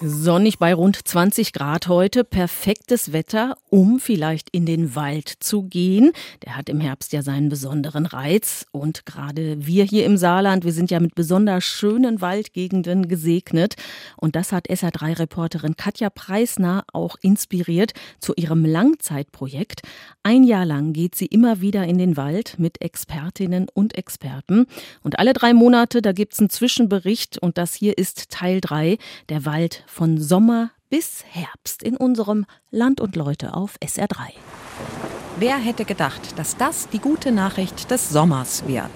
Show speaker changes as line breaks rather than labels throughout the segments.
Sonnig bei rund 20 Grad heute, perfektes Wetter, um vielleicht in den Wald zu gehen. Der hat im Herbst ja seinen besonderen Reiz. Und gerade wir hier im Saarland, wir sind ja mit besonders schönen Waldgegenden gesegnet. Und das hat SR3-Reporterin Katja Preisner auch inspiriert zu ihrem Langzeitprojekt. Ein Jahr lang geht sie immer wieder in den Wald mit Expertinnen und Experten. Und alle drei Monate, da gibt's einen Zwischenbericht. Und das hier ist Teil 3, der Wald von Sommer bis Herbst in unserem Land und Leute auf SR3.
Wer hätte gedacht, dass das die gute Nachricht des Sommers wird?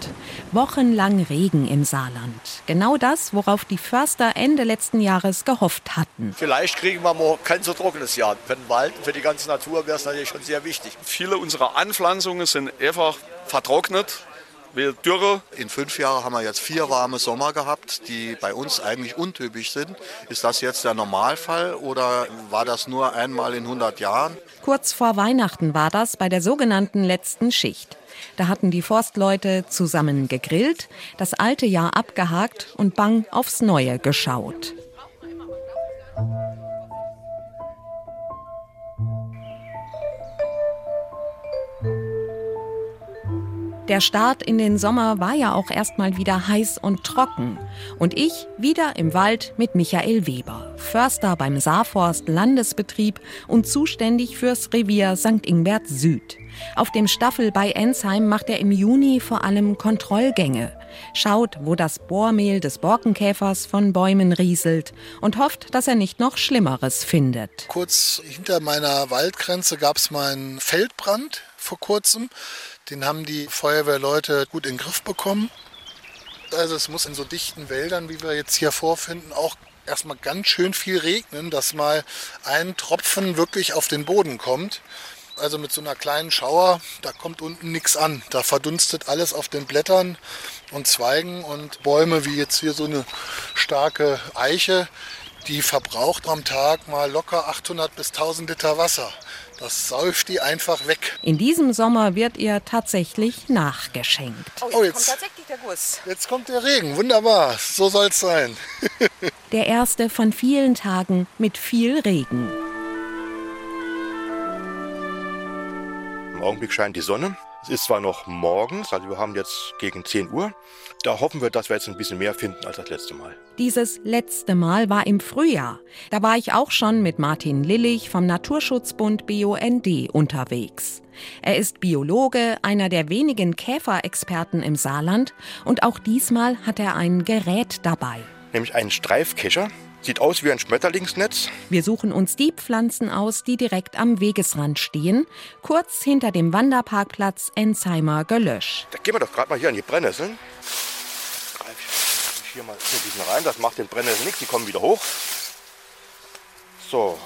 Wochenlang Regen im Saarland. Genau das, worauf die Förster Ende letzten Jahres gehofft hatten.
Vielleicht kriegen wir mal kein so trockenes Jahr. Für den Wald, für die ganze Natur wäre es natürlich schon sehr wichtig.
Viele unserer Anpflanzungen sind einfach vertrocknet wie Dürre.
In fünf Jahren haben wir jetzt vier warme Sommer gehabt, die bei uns eigentlich untypisch sind. Ist das jetzt der Normalfall oder war das nur einmal in 100 Jahren?
Kurz vor Weihnachten war das bei der sogenannten letzten Schicht. Da hatten die Forstleute zusammen gegrillt, das alte Jahr abgehakt und bang aufs neue geschaut. Der Start in den Sommer war ja auch erstmal wieder heiß und trocken. Und ich wieder im Wald mit Michael Weber, Förster beim Saarforst Landesbetrieb und zuständig fürs Revier St. Ingbert Süd. Auf dem Staffel bei Ensheim macht er im Juni vor allem Kontrollgänge. Schaut, wo das Bohrmehl des Borkenkäfers von Bäumen rieselt und hofft, dass er nicht noch Schlimmeres findet.
Kurz hinter meiner Waldgrenze gab es mal einen Feldbrand vor kurzem. Den haben die Feuerwehrleute gut in den Griff bekommen. Also es muss in so dichten Wäldern, wie wir jetzt hier vorfinden, auch erstmal ganz schön viel regnen, dass mal ein Tropfen wirklich auf den Boden kommt. Also mit so einer kleinen Schauer, da kommt unten nichts an. Da verdunstet alles auf den Blättern und Zweigen und Bäume wie jetzt hier so eine starke Eiche, die verbraucht am Tag mal locker 800 bis 1000 Liter Wasser. Das säuft die einfach weg.
In diesem Sommer wird ihr tatsächlich nachgeschenkt.
Oh, jetzt, kommt tatsächlich der Guss. Jetzt kommt der Regen. Wunderbar. So soll es sein.
der erste von vielen Tagen mit viel Regen.
Im Augenblick scheint die Sonne. Es ist zwar noch morgens, also wir haben jetzt gegen 10 Uhr. Da hoffen wir, dass wir jetzt ein bisschen mehr finden als das letzte Mal.
Dieses letzte Mal war im Frühjahr. Da war ich auch schon mit Martin Lillich vom Naturschutzbund BUND unterwegs. Er ist Biologe, einer der wenigen Käferexperten im Saarland und auch diesmal hat er ein Gerät dabei.
Nämlich einen Streifkescher. Sieht aus wie ein Schmetterlingsnetz.
Wir suchen uns die Pflanzen aus, die direkt am Wegesrand stehen, kurz hinter dem Wanderparkplatz Ensheimer Gelösch.
Da gehen wir doch gerade mal hier an die Brennnesseln. Greif ich hier mal hier diesen rein, das macht den Brennnesseln nichts, die kommen wieder hoch. So,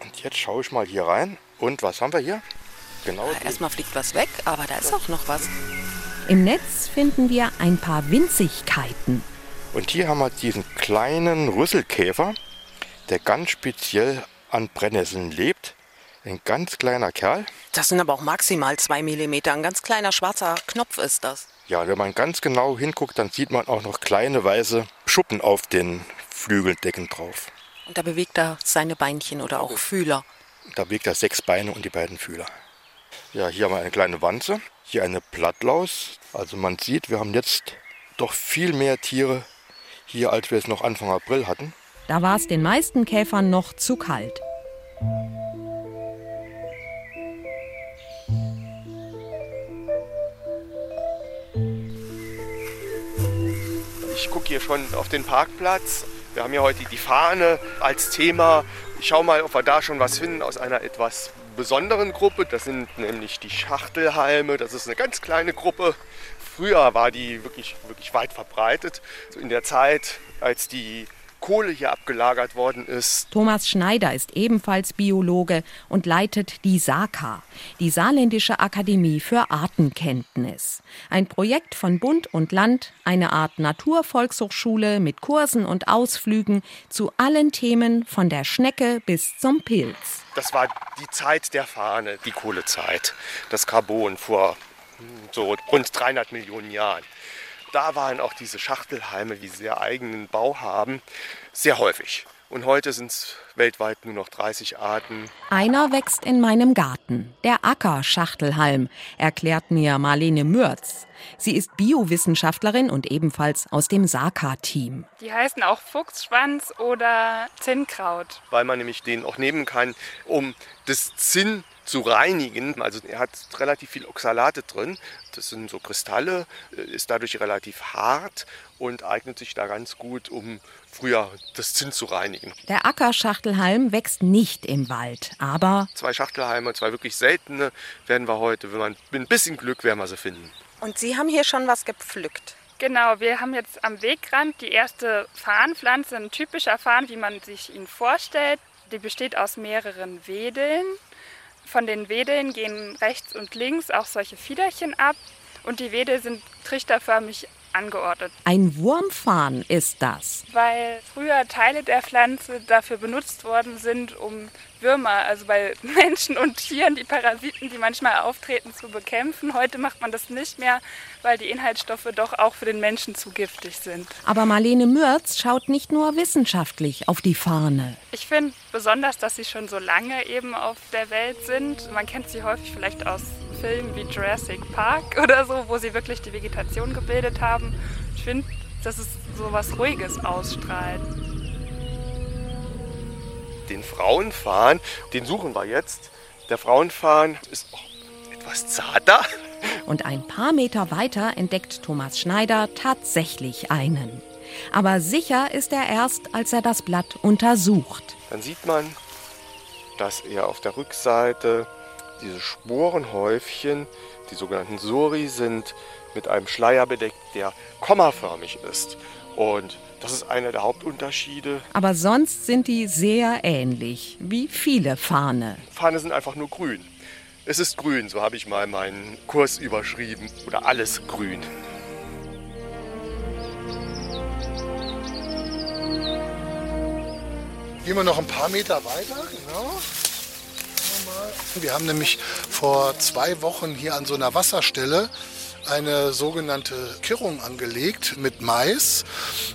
und jetzt schaue ich mal hier rein. Und was haben wir hier?
Genau. Ja, erstmal fliegt was weg, aber da ist auch noch was.
Im Netz finden wir ein paar Winzigkeiten.
Und hier haben wir diesen kleinen Rüsselkäfer, der ganz speziell an Brennnesseln lebt. Ein ganz kleiner Kerl.
Das sind aber auch maximal zwei Millimeter. Ein ganz kleiner schwarzer Knopf ist das.
Ja, wenn man ganz genau hinguckt, dann sieht man auch noch kleine weiße Schuppen auf den Flügeldecken drauf.
Und da bewegt er seine Beinchen oder auch Fühler.
Da bewegt er sechs Beine und die beiden Fühler. Ja, hier haben wir eine kleine Wanze, hier eine Blattlaus. Also man sieht, wir haben jetzt doch viel mehr Tiere hier, als wir es noch Anfang April hatten.
Da war es den meisten Käfern noch zu kalt.
Ich gucke hier schon auf den Parkplatz. Wir haben ja heute die Fahne als Thema. Ich schaue mal, ob wir da schon was finden aus einer etwas besonderen Gruppe. Das sind nämlich die Schachtelhalme. Das ist eine ganz kleine Gruppe. Früher war die wirklich, wirklich weit verbreitet. In der Zeit, als die Kohle hier abgelagert worden ist.
Thomas Schneider ist ebenfalls Biologe und leitet die SAKA, die Saarländische Akademie für Artenkenntnis. Ein Projekt von Bund und Land, eine Art Naturvolkshochschule mit Kursen und Ausflügen zu allen Themen von der Schnecke bis zum Pilz.
Das war die Zeit der Fahne, die Kohlezeit. Das Carbon vor so rund 300 Millionen Jahren. Da waren auch diese Schachtelhalme, wie sie ihr eigenen Bau haben, sehr häufig. Und heute sind es weltweit nur noch 30 Arten.
Einer wächst in meinem Garten, der Ackerschachtelhalm, erklärt mir Marlene Mürz. Sie ist Biowissenschaftlerin und ebenfalls aus dem SAKA-Team.
Die heißen auch Fuchsschwanz oder Zinnkraut.
Weil man nämlich den auch nehmen kann, um das Zinn zu reinigen. Also er hat relativ viel Oxalate drin. Das sind so Kristalle, äh, ist dadurch relativ hart und eignet sich da ganz gut, um früher das Zinn zu reinigen.
Der Ackerschachtelhalm wächst nicht im Wald, aber
zwei Schachtelhalme, zwei wirklich seltene, werden wir heute, wenn man mit ein bisschen Glück, werden wir sie finden.
Und Sie haben hier schon was gepflückt.
Genau, wir haben jetzt am Wegrand die erste Farnpflanze, ein typischer Farn, wie man sich ihn vorstellt. Die besteht aus mehreren Wedeln. Von den Wedeln gehen rechts und links auch solche Fiederchen ab und die Wedel sind trichterförmig angeordnet.
Ein Wurmfarn ist das.
Weil früher Teile der Pflanze dafür benutzt worden sind, um Würmer, also bei Menschen und Tieren, die Parasiten, die manchmal auftreten, zu bekämpfen. Heute macht man das nicht mehr, weil die Inhaltsstoffe doch auch für den Menschen zu giftig sind.
Aber Marlene Mürz schaut nicht nur wissenschaftlich auf die Fahne.
Ich finde besonders, dass sie schon so lange eben auf der Welt sind. Man kennt sie häufig vielleicht aus Filmen wie Jurassic Park oder so, wo sie wirklich die Vegetation gebildet haben. Ich finde, dass es so was Ruhiges ausstrahlt.
Den Frauenfahnen, den suchen wir jetzt. Der Frauenfahnen ist oh, etwas zarter.
Und ein paar Meter weiter entdeckt Thomas Schneider tatsächlich einen. Aber sicher ist er erst, als er das Blatt untersucht.
Dann sieht man, dass er auf der Rückseite diese Sporenhäufchen, die sogenannten Sori, sind mit einem Schleier bedeckt, der kommaförmig ist. Und das ist einer der Hauptunterschiede.
Aber sonst sind die sehr ähnlich, wie viele Fahne.
Fahne sind einfach nur grün. Es ist grün, so habe ich mal meinen Kurs überschrieben. Oder alles grün.
Gehen wir noch ein paar Meter weiter, genau. Wir haben nämlich vor zwei Wochen hier an so einer Wasserstelle eine sogenannte Kirrung angelegt mit Mais,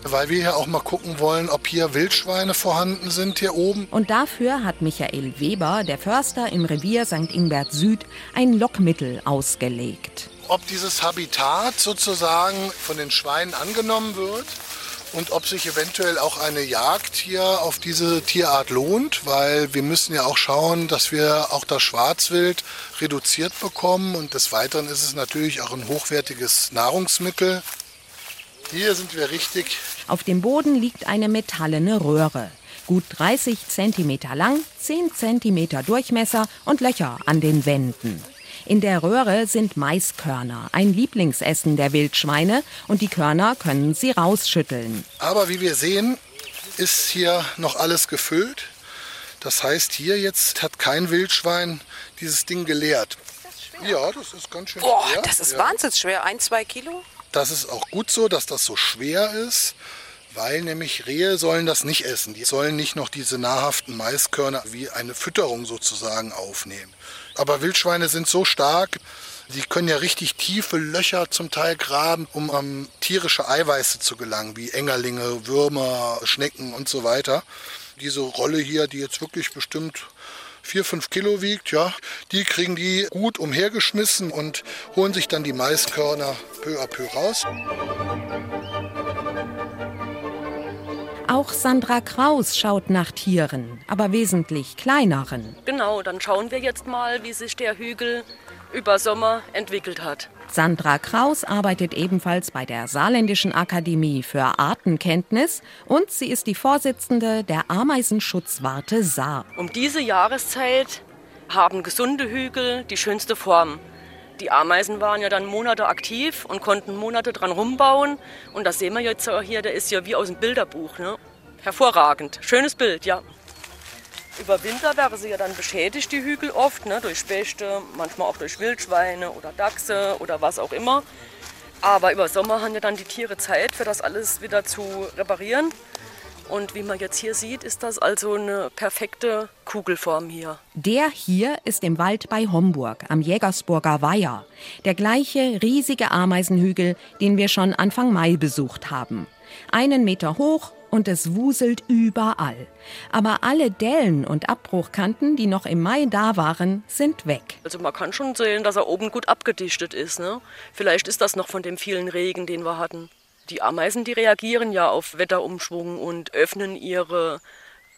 weil wir hier auch mal gucken wollen, ob hier Wildschweine vorhanden sind hier oben.
Und dafür hat Michael Weber, der Förster im Revier St. Ingbert Süd, ein Lockmittel ausgelegt.
Ob dieses Habitat sozusagen von den Schweinen angenommen wird und ob sich eventuell auch eine Jagd hier auf diese Tierart lohnt, weil wir müssen ja auch schauen, dass wir auch das Schwarzwild reduziert bekommen und des Weiteren ist es natürlich auch ein hochwertiges Nahrungsmittel. Hier sind wir richtig.
Auf dem Boden liegt eine metallene Röhre. Gut 30 cm lang, 10 cm Durchmesser und Löcher an den Wänden. In der Röhre sind Maiskörner, ein Lieblingsessen der Wildschweine, und die Körner können sie rausschütteln.
Aber wie wir sehen, ist hier noch alles gefüllt. Das heißt, hier jetzt hat kein Wildschwein dieses Ding geleert. Ja, das ist ganz schön
Boah,
schwer.
das ist
ja.
wahnsinnig schwer. Ein, zwei Kilo?
Das ist auch gut so, dass das so schwer ist, weil nämlich Rehe sollen das nicht essen. Die sollen nicht noch diese nahrhaften Maiskörner wie eine Fütterung sozusagen aufnehmen. Aber Wildschweine sind so stark, die können ja richtig tiefe Löcher zum Teil graben, um an tierische Eiweiße zu gelangen, wie Engerlinge, Würmer, Schnecken und so weiter. Diese Rolle hier, die jetzt wirklich bestimmt 4, 5 Kilo wiegt, ja, die kriegen die gut umhergeschmissen und holen sich dann die Maiskörner peu à peu raus.
Auch Sandra Kraus schaut nach Tieren, aber wesentlich kleineren.
Genau, dann schauen wir jetzt mal, wie sich der Hügel über Sommer entwickelt hat.
Sandra Kraus arbeitet ebenfalls bei der Saarländischen Akademie für Artenkenntnis und sie ist die Vorsitzende der Ameisenschutzwarte Saar.
Um diese Jahreszeit haben gesunde Hügel die schönste Form. Die Ameisen waren ja dann Monate aktiv und konnten Monate dran rumbauen. Und das sehen wir jetzt hier, der ist ja wie aus dem Bilderbuch. Ne? Hervorragend. Schönes Bild, ja. Über Winter wäre sie ja dann beschädigt, die Hügel oft, ne? durch Spechte, manchmal auch durch Wildschweine oder Dachse oder was auch immer. Aber über Sommer haben ja dann die Tiere Zeit, für das alles wieder zu reparieren. Und wie man jetzt hier sieht, ist das also eine perfekte Kugelform hier.
Der hier ist im Wald bei Homburg am Jägersburger Weiher. Der gleiche riesige Ameisenhügel, den wir schon Anfang Mai besucht haben. Einen Meter hoch und es wuselt überall. Aber alle Dellen und Abbruchkanten, die noch im Mai da waren, sind weg.
Also man kann schon sehen, dass er oben gut abgedichtet ist. Ne? Vielleicht ist das noch von dem vielen Regen, den wir hatten. Die Ameisen, die reagieren ja auf Wetterumschwung und öffnen ihre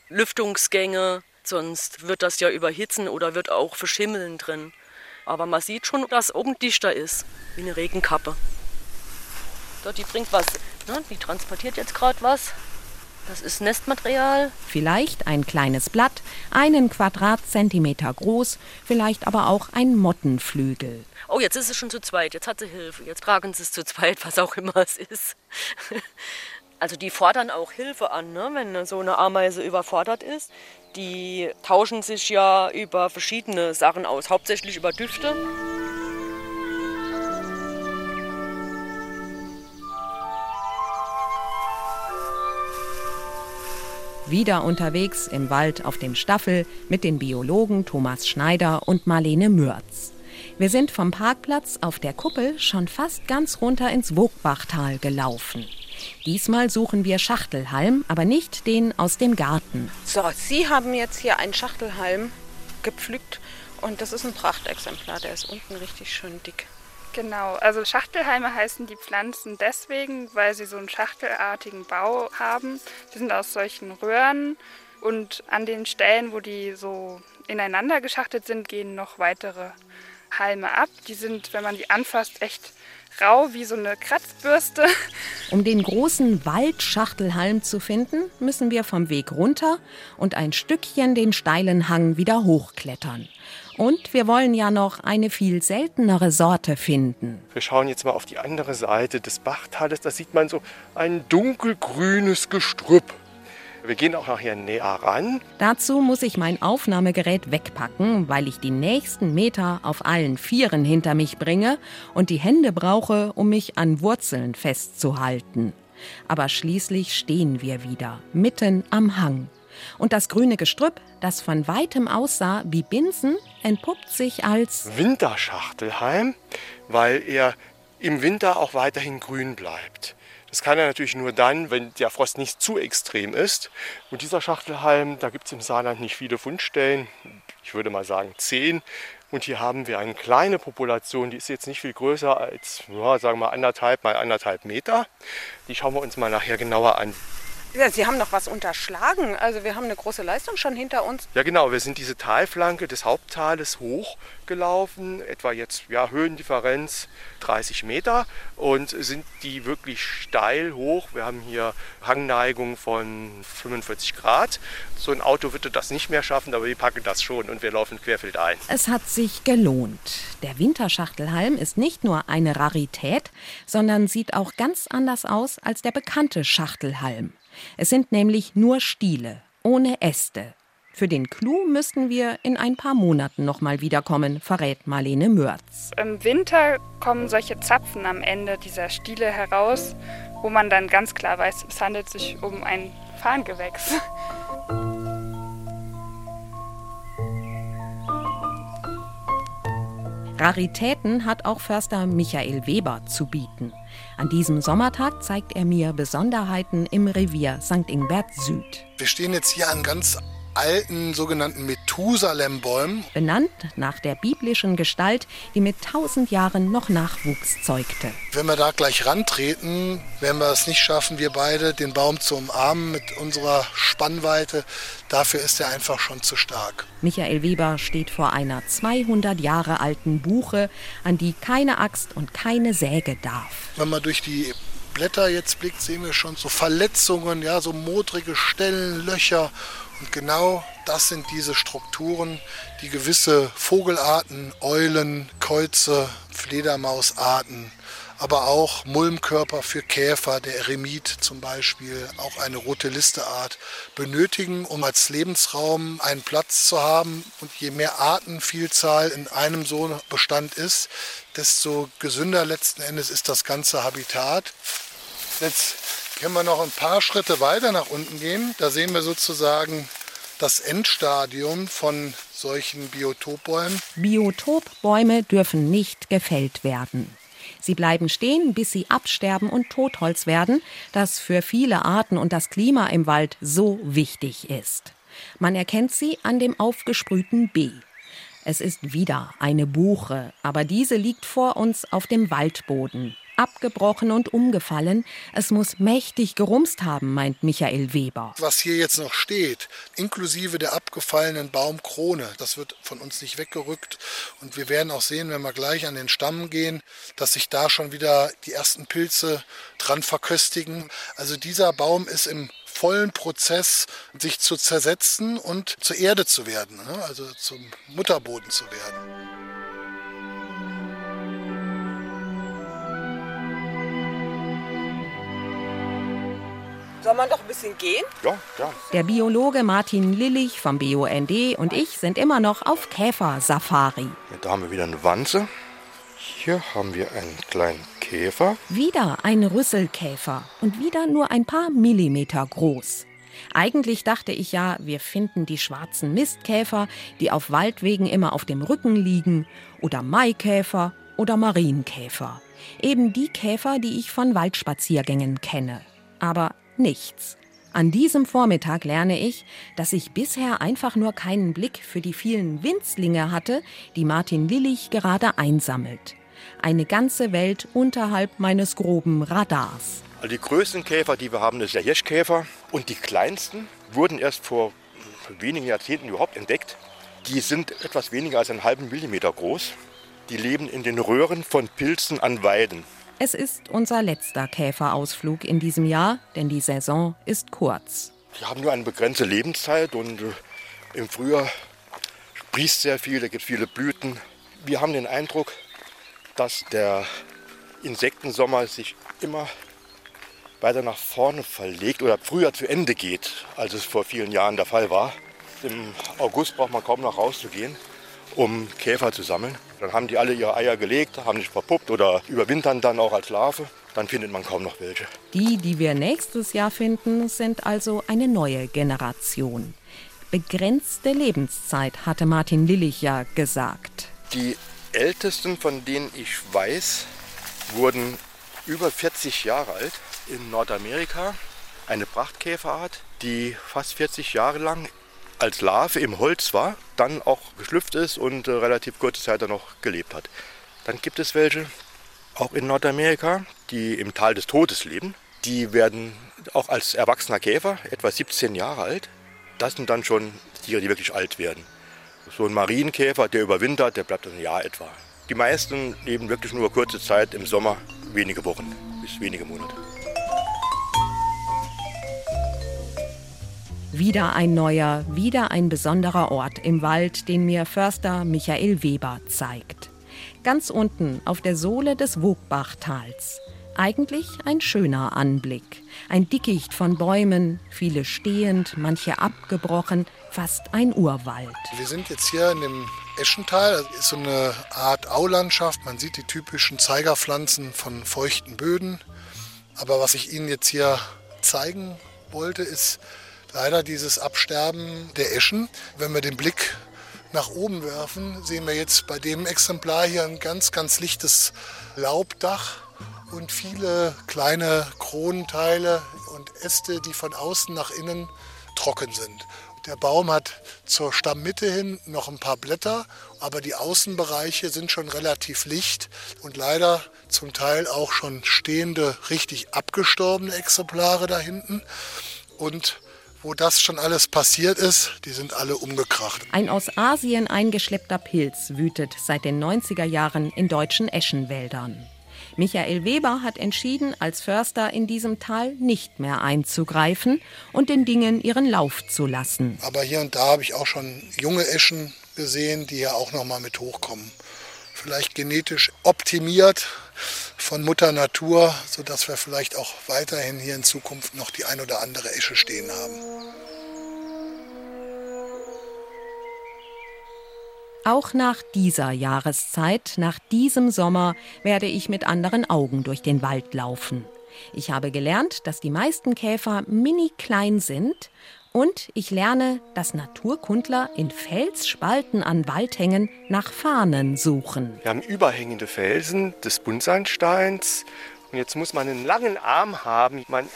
Lüftungsgänge. Sonst wird das ja überhitzen oder wird auch verschimmeln drin. Aber man sieht schon, dass oben dichter ist, wie eine Regenkappe. Dort, die bringt was. Ne? Die transportiert jetzt gerade was. Das ist Nestmaterial.
Vielleicht ein kleines Blatt, einen Quadratzentimeter groß, vielleicht aber auch ein Mottenflügel.
Oh, jetzt ist es schon zu zweit. Jetzt hat sie Hilfe. Jetzt tragen sie es zu zweit, was auch immer es ist. Also die fordern auch Hilfe an, ne? wenn so eine Ameise überfordert ist. Die tauschen sich ja über verschiedene Sachen aus, hauptsächlich über Düfte.
Wieder unterwegs im Wald auf dem Staffel mit den Biologen Thomas Schneider und Marlene Mürz. Wir sind vom Parkplatz auf der Kuppel schon fast ganz runter ins Wogbachtal gelaufen. Diesmal suchen wir Schachtelhalm, aber nicht den aus dem Garten.
So, Sie haben jetzt hier einen Schachtelhalm gepflückt und das ist ein Prachtexemplar. Der ist unten richtig schön dick.
Genau, also Schachtelhalme heißen die Pflanzen deswegen, weil sie so einen schachtelartigen Bau haben. Die sind aus solchen Röhren und an den Stellen, wo die so ineinander geschachtelt sind, gehen noch weitere Halme ab. Die sind, wenn man die anfasst, echt rau wie so eine Kratzbürste.
Um den großen Waldschachtelhalm zu finden, müssen wir vom Weg runter und ein Stückchen den steilen Hang wieder hochklettern. Und wir wollen ja noch eine viel seltenere Sorte finden.
Wir schauen jetzt mal auf die andere Seite des Bachtales. Da sieht man so ein dunkelgrünes Gestrüpp. Wir gehen auch nachher näher ran.
Dazu muss ich mein Aufnahmegerät wegpacken, weil ich die nächsten Meter auf allen Vieren hinter mich bringe und die Hände brauche, um mich an Wurzeln festzuhalten. Aber schließlich stehen wir wieder, mitten am Hang. Und das grüne Gestrüpp, das von weitem aussah wie Binsen, entpuppt sich als
Winterschachtelhalm, weil er im Winter auch weiterhin grün bleibt. Das kann er natürlich nur dann, wenn der Frost nicht zu extrem ist. Und dieser Schachtelhalm, da gibt es im Saarland nicht viele Fundstellen. Ich würde mal sagen zehn. Und hier haben wir eine kleine Population, die ist jetzt nicht viel größer als, ja, sagen wir mal, anderthalb mal anderthalb Meter. Die schauen wir uns mal nachher genauer an.
Ja, Sie haben noch was unterschlagen. Also wir haben eine große Leistung schon hinter uns.
Ja genau, wir sind diese Talflanke des Haupttales hochgelaufen, etwa jetzt ja, Höhendifferenz 30 Meter und sind die wirklich steil hoch. Wir haben hier Hangneigung von 45 Grad. So ein Auto würde das nicht mehr schaffen, aber wir packen das schon und wir laufen querfeldein.
Es hat sich gelohnt. Der Winterschachtelhalm ist nicht nur eine Rarität, sondern sieht auch ganz anders aus als der bekannte Schachtelhalm. Es sind nämlich nur Stiele, ohne Äste. Für den Clou müssten wir in ein paar Monaten nochmal wiederkommen, verrät Marlene Mörz.
Im Winter kommen solche Zapfen am Ende dieser Stiele heraus, wo man dann ganz klar weiß, es handelt sich um ein Farngewächs.
Raritäten hat auch Förster Michael Weber zu bieten. An diesem Sommertag zeigt er mir Besonderheiten im Revier St. Ingbert Süd.
Wir stehen jetzt hier an ganz alten sogenannten Methusalem-Bäumen.
Benannt nach der biblischen Gestalt, die mit tausend Jahren noch Nachwuchs zeugte.
Wenn wir da gleich rantreten, werden wir es nicht schaffen, wir beide den Baum zu umarmen mit unserer Spannweite. Dafür ist er einfach schon zu stark.
Michael Weber steht vor einer 200 Jahre alten Buche, an die keine Axt und keine Säge darf.
Wenn man durch die Blätter jetzt blickt, sehen wir schon so Verletzungen, ja, so modrige Stellen, Löcher. Und genau das sind diese Strukturen, die gewisse Vogelarten, Eulen, Käuze, Fledermausarten, aber auch Mulmkörper für Käfer, der Eremit zum Beispiel, auch eine rote Listeart, benötigen, um als Lebensraum einen Platz zu haben. Und je mehr Artenvielzahl in einem so Bestand ist, desto gesünder letzten Endes ist das ganze Habitat. Jetzt Können wir noch ein paar Schritte weiter nach unten gehen. Da sehen wir sozusagen das Endstadium von solchen Biotopbäumen.
Biotopbäume dürfen nicht gefällt werden. Sie bleiben stehen, bis sie absterben und Totholz werden, das für viele Arten und das Klima im Wald so wichtig ist. Man erkennt sie an dem aufgesprühten B. Es ist wieder eine Buche, aber diese liegt vor uns auf dem Waldboden abgebrochen und umgefallen. Es muss mächtig gerumst haben, meint Michael Weber.
Was hier jetzt noch steht, inklusive der abgefallenen Baumkrone, das wird von uns nicht weggerückt. Und wir werden auch sehen, wenn wir gleich an den Stamm gehen, dass sich da schon wieder die ersten Pilze dran verköstigen. Also dieser Baum ist im vollen Prozess, sich zu zersetzen und zur Erde zu werden, ne? also zum Mutterboden zu werden.
Soll man doch ein bisschen gehen?
Ja, ja.
Der Biologe Martin Lillich vom BUND und ich sind immer noch auf Käfer-Safari.
Da haben wir wieder eine Wanze. Hier haben wir einen kleinen Käfer.
Wieder ein Rüsselkäfer und wieder nur ein paar Millimeter groß. Eigentlich dachte ich ja, wir finden die schwarzen Mistkäfer, die auf Waldwegen immer auf dem Rücken liegen, oder Maikäfer oder Marienkäfer. Eben die Käfer, die ich von Waldspaziergängen kenne. Aber nichts. An diesem Vormittag lerne ich, dass ich bisher einfach nur keinen Blick für die vielen Winzlinge hatte, die Martin Lillich gerade einsammelt. Eine ganze Welt unterhalb meines groben Radars.
Also die größten Käfer, die wir haben, ist der Hirschkäfer. Und die kleinsten wurden erst vor wenigen Jahrzehnten überhaupt entdeckt. Die sind etwas weniger als einen halben Millimeter groß. Die leben in den Röhren von Pilzen an Weiden.
Es ist unser letzter Käferausflug in diesem Jahr, denn die Saison ist kurz.
Die haben nur eine begrenzte Lebenszeit und äh, im Frühjahr sprießt sehr viel, da gibt es viele Blüten. Wir haben den Eindruck, dass der Insektensommer sich immer weiter nach vorne verlegt oder früher zu Ende geht, als es vor vielen Jahren der Fall war. Im August braucht man kaum noch rauszugehen um Käfer zu sammeln. Dann haben die alle ihre Eier gelegt, haben sich verpuppt oder überwintern dann auch als Larve. Dann findet man kaum noch welche.
Die, die wir nächstes Jahr finden, sind also eine neue Generation. Begrenzte Lebenszeit, hatte Martin Lillich ja gesagt.
Die ältesten, von denen ich weiß, wurden über 40 Jahre alt in Nordamerika. Eine Prachtkäferart, die fast 40 Jahre lang als Larve im Holz war, dann auch geschlüpft ist und äh, relativ kurze Zeit dann noch gelebt hat. Dann gibt es welche, auch in Nordamerika, die im Tal des Todes leben. Die werden auch als erwachsener Käfer, etwa 17 Jahre alt. Das sind dann schon Tiere, die wirklich alt werden. So ein Marienkäfer, der überwintert, der bleibt ein Jahr etwa. Die meisten leben wirklich nur kurze Zeit im Sommer, wenige Wochen bis wenige Monate.
Wieder ein neuer, wieder ein besonderer Ort im Wald, den mir Förster Michael Weber zeigt. Ganz unten auf der Sohle des Wogbach-Tals. Eigentlich ein schöner Anblick. Ein Dickicht von Bäumen, viele stehend, manche abgebrochen, fast ein Urwald.
Wir sind jetzt hier in dem Eschental. Das ist so eine Art Aulandschaft. Man sieht die typischen Zeigerpflanzen von feuchten Böden. Aber was ich Ihnen jetzt hier zeigen wollte, ist leider dieses Absterben der Eschen. Wenn wir den Blick nach oben werfen, sehen wir jetzt bei dem Exemplar hier ein ganz, ganz lichtes Laubdach und viele kleine Kronenteile und Äste, die von außen nach innen trocken sind. Der Baum hat zur Stammmitte hin noch ein paar Blätter, aber die Außenbereiche sind schon relativ licht und leider zum Teil auch schon stehende, richtig abgestorbene Exemplare da hinten. Und wo das schon alles passiert ist, die sind alle umgekracht.
Ein aus Asien eingeschleppter Pilz wütet seit den 90er Jahren in deutschen Eschenwäldern. Michael Weber hat entschieden, als Förster in diesem Tal nicht mehr einzugreifen und den Dingen ihren Lauf zu lassen.
Aber hier und da habe ich auch schon junge Eschen gesehen, die ja auch noch mal mit hochkommen. Vielleicht genetisch optimiert von Mutter Natur, sodass wir vielleicht auch weiterhin hier in Zukunft noch die ein oder andere Esche stehen haben.
Auch nach dieser Jahreszeit, nach diesem Sommer, werde ich mit anderen Augen durch den Wald laufen. Ich habe gelernt, dass die meisten Käfer mini klein sind und ich lerne, dass Naturkundler in Felsspalten an Waldhängen nach Farnen suchen.
Wir haben überhängende Felsen des Buntsandsteins. Und jetzt muss man einen langen Arm haben. Man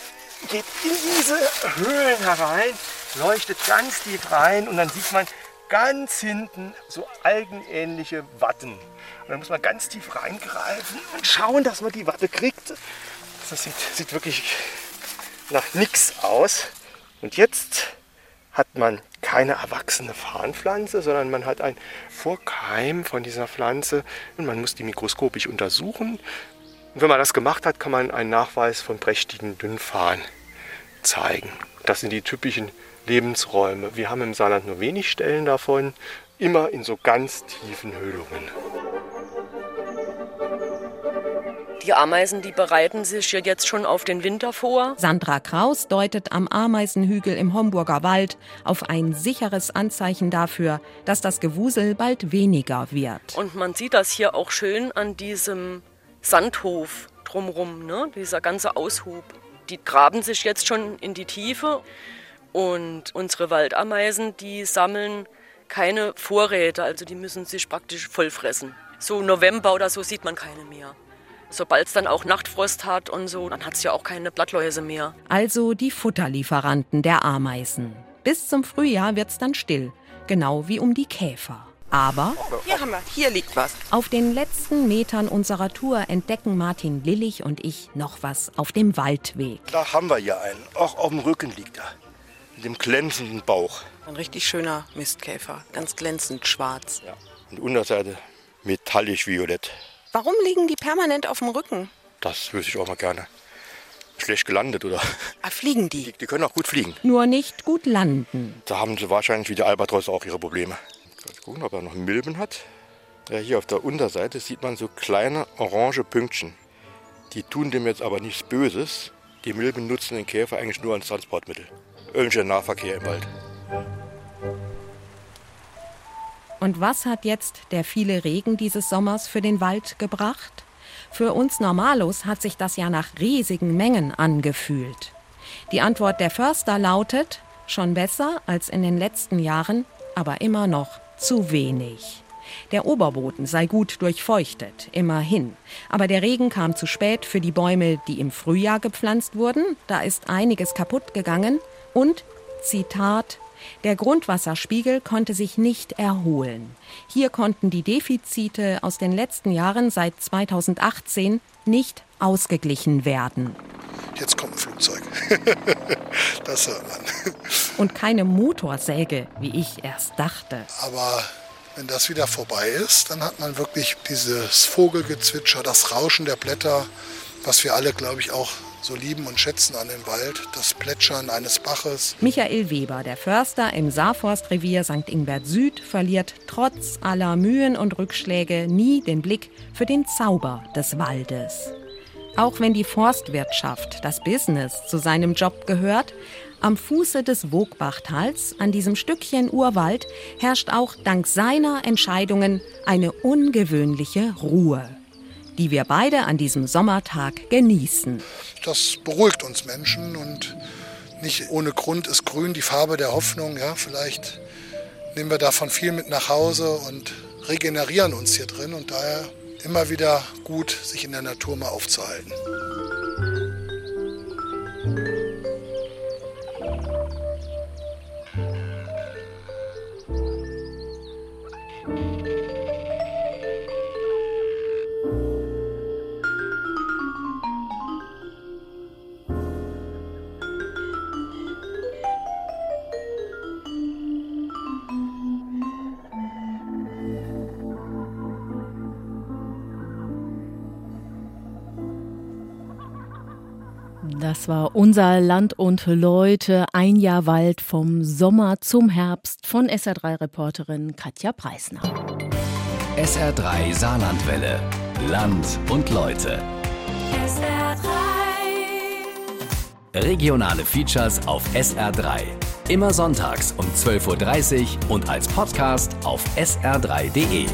geht in diese Höhlen herein, leuchtet ganz tief rein und dann sieht man ganz hinten so algenähnliche Watten. Und dann muss man ganz tief reingreifen und schauen, dass man die Watte kriegt. Das sieht, sieht wirklich nach nichts aus. Und jetzt hat man keine erwachsene Farnpflanze, sondern man hat ein Vorkeim von dieser Pflanze und man muss die mikroskopisch untersuchen. Und wenn man das gemacht hat, kann man einen Nachweis von prächtigen Dünnfarn zeigen. Das sind die typischen Lebensräume. Wir haben im Saarland nur wenig Stellen davon, immer in so ganz tiefen Höhlungen.
Die Ameisen, die bereiten sich ja jetzt schon auf den Winter vor.
Sandra Kraus deutet am Ameisenhügel im Homburger Wald auf ein sicheres Anzeichen dafür, dass das Gewusel bald weniger wird.
Und man sieht das hier auch schön an diesem Sandhof drumrum, ne? dieser ganze Aushub. Die graben sich jetzt schon in die Tiefe und unsere Waldameisen, die sammeln keine Vorräte, also die müssen sich praktisch vollfressen. So November oder so sieht man keine mehr. Sobald es dann auch Nachtfrost hat und so, dann hat es ja auch keine Blattläuse mehr.
Also die Futterlieferanten der Ameisen. Bis zum Frühjahr wird es dann still, genau wie um die Käfer. Aber
hier haben wir, hier liegt was.
Auf den letzten Metern unserer Tour entdecken Martin Lillich und ich noch was auf dem Waldweg.
Da haben wir ja einen. Auch auf dem Rücken liegt er. Mit dem glänzenden Bauch.
Ein richtig schöner Mistkäfer, ganz glänzend schwarz.
Ja. Und die Unterseite metallisch violett.
Warum liegen die permanent auf dem Rücken?
Das wüsste ich auch mal gerne. Schlecht gelandet, oder?
Ah, fliegen die?
die? Die können auch gut fliegen.
Nur nicht gut landen.
Da haben sie wahrscheinlich wie die Albatros auch ihre Probleme. Mal gucken, ob er noch Milben hat. Ja, hier auf der Unterseite sieht man so kleine orange Pünktchen. Die tun dem jetzt aber nichts Böses. Die Milben nutzen den Käfer eigentlich nur als Transportmittel. Irgendwelcher Nahverkehr im Wald.
Und was hat jetzt der viele Regen dieses Sommers für den Wald gebracht? Für uns Normalos hat sich das ja nach riesigen Mengen angefühlt. Die Antwort der Förster lautet, schon besser als in den letzten Jahren, aber immer noch zu wenig. Der Oberboden sei gut durchfeuchtet, immerhin. Aber der Regen kam zu spät für die Bäume, die im Frühjahr gepflanzt wurden. Da ist einiges kaputt gegangen. Und, Zitat, der Grundwasserspiegel konnte sich nicht erholen. Hier konnten die Defizite aus den letzten Jahren seit 2018 nicht ausgeglichen werden.
Jetzt kommt ein Flugzeug. das hört man.
Und keine Motorsäge, wie ich erst dachte.
Aber wenn das wieder vorbei ist, dann hat man wirklich dieses Vogelgezwitscher, das Rauschen der Blätter, was wir alle, glaube ich, auch so lieben und schätzen an dem Wald, das Plätschern eines Baches.
Michael Weber, der Förster im Saarforstrevier St. Ingbert Süd, verliert trotz aller Mühen und Rückschläge nie den Blick für den Zauber des Waldes. Auch wenn die Forstwirtschaft, das Business, zu seinem Job gehört, am Fuße des Wogbach-Tals, an diesem Stückchen Urwald, herrscht auch dank seiner Entscheidungen eine ungewöhnliche Ruhe die wir beide an diesem Sommertag genießen.
Das beruhigt uns Menschen und nicht ohne Grund ist grün die Farbe der Hoffnung. Ja, vielleicht nehmen wir davon viel mit nach Hause und regenerieren uns hier drin und daher immer wieder gut, sich in der Natur mal aufzuhalten.
Das war unser Land und Leute, ein Jahr Wald vom Sommer zum Herbst von SR3-Reporterin Katja Preisner.
SR3 Saarlandwelle. Land und Leute. SR3. Regionale Features auf SR3. Immer sonntags um 12.30 Uhr und als Podcast auf sr3.de.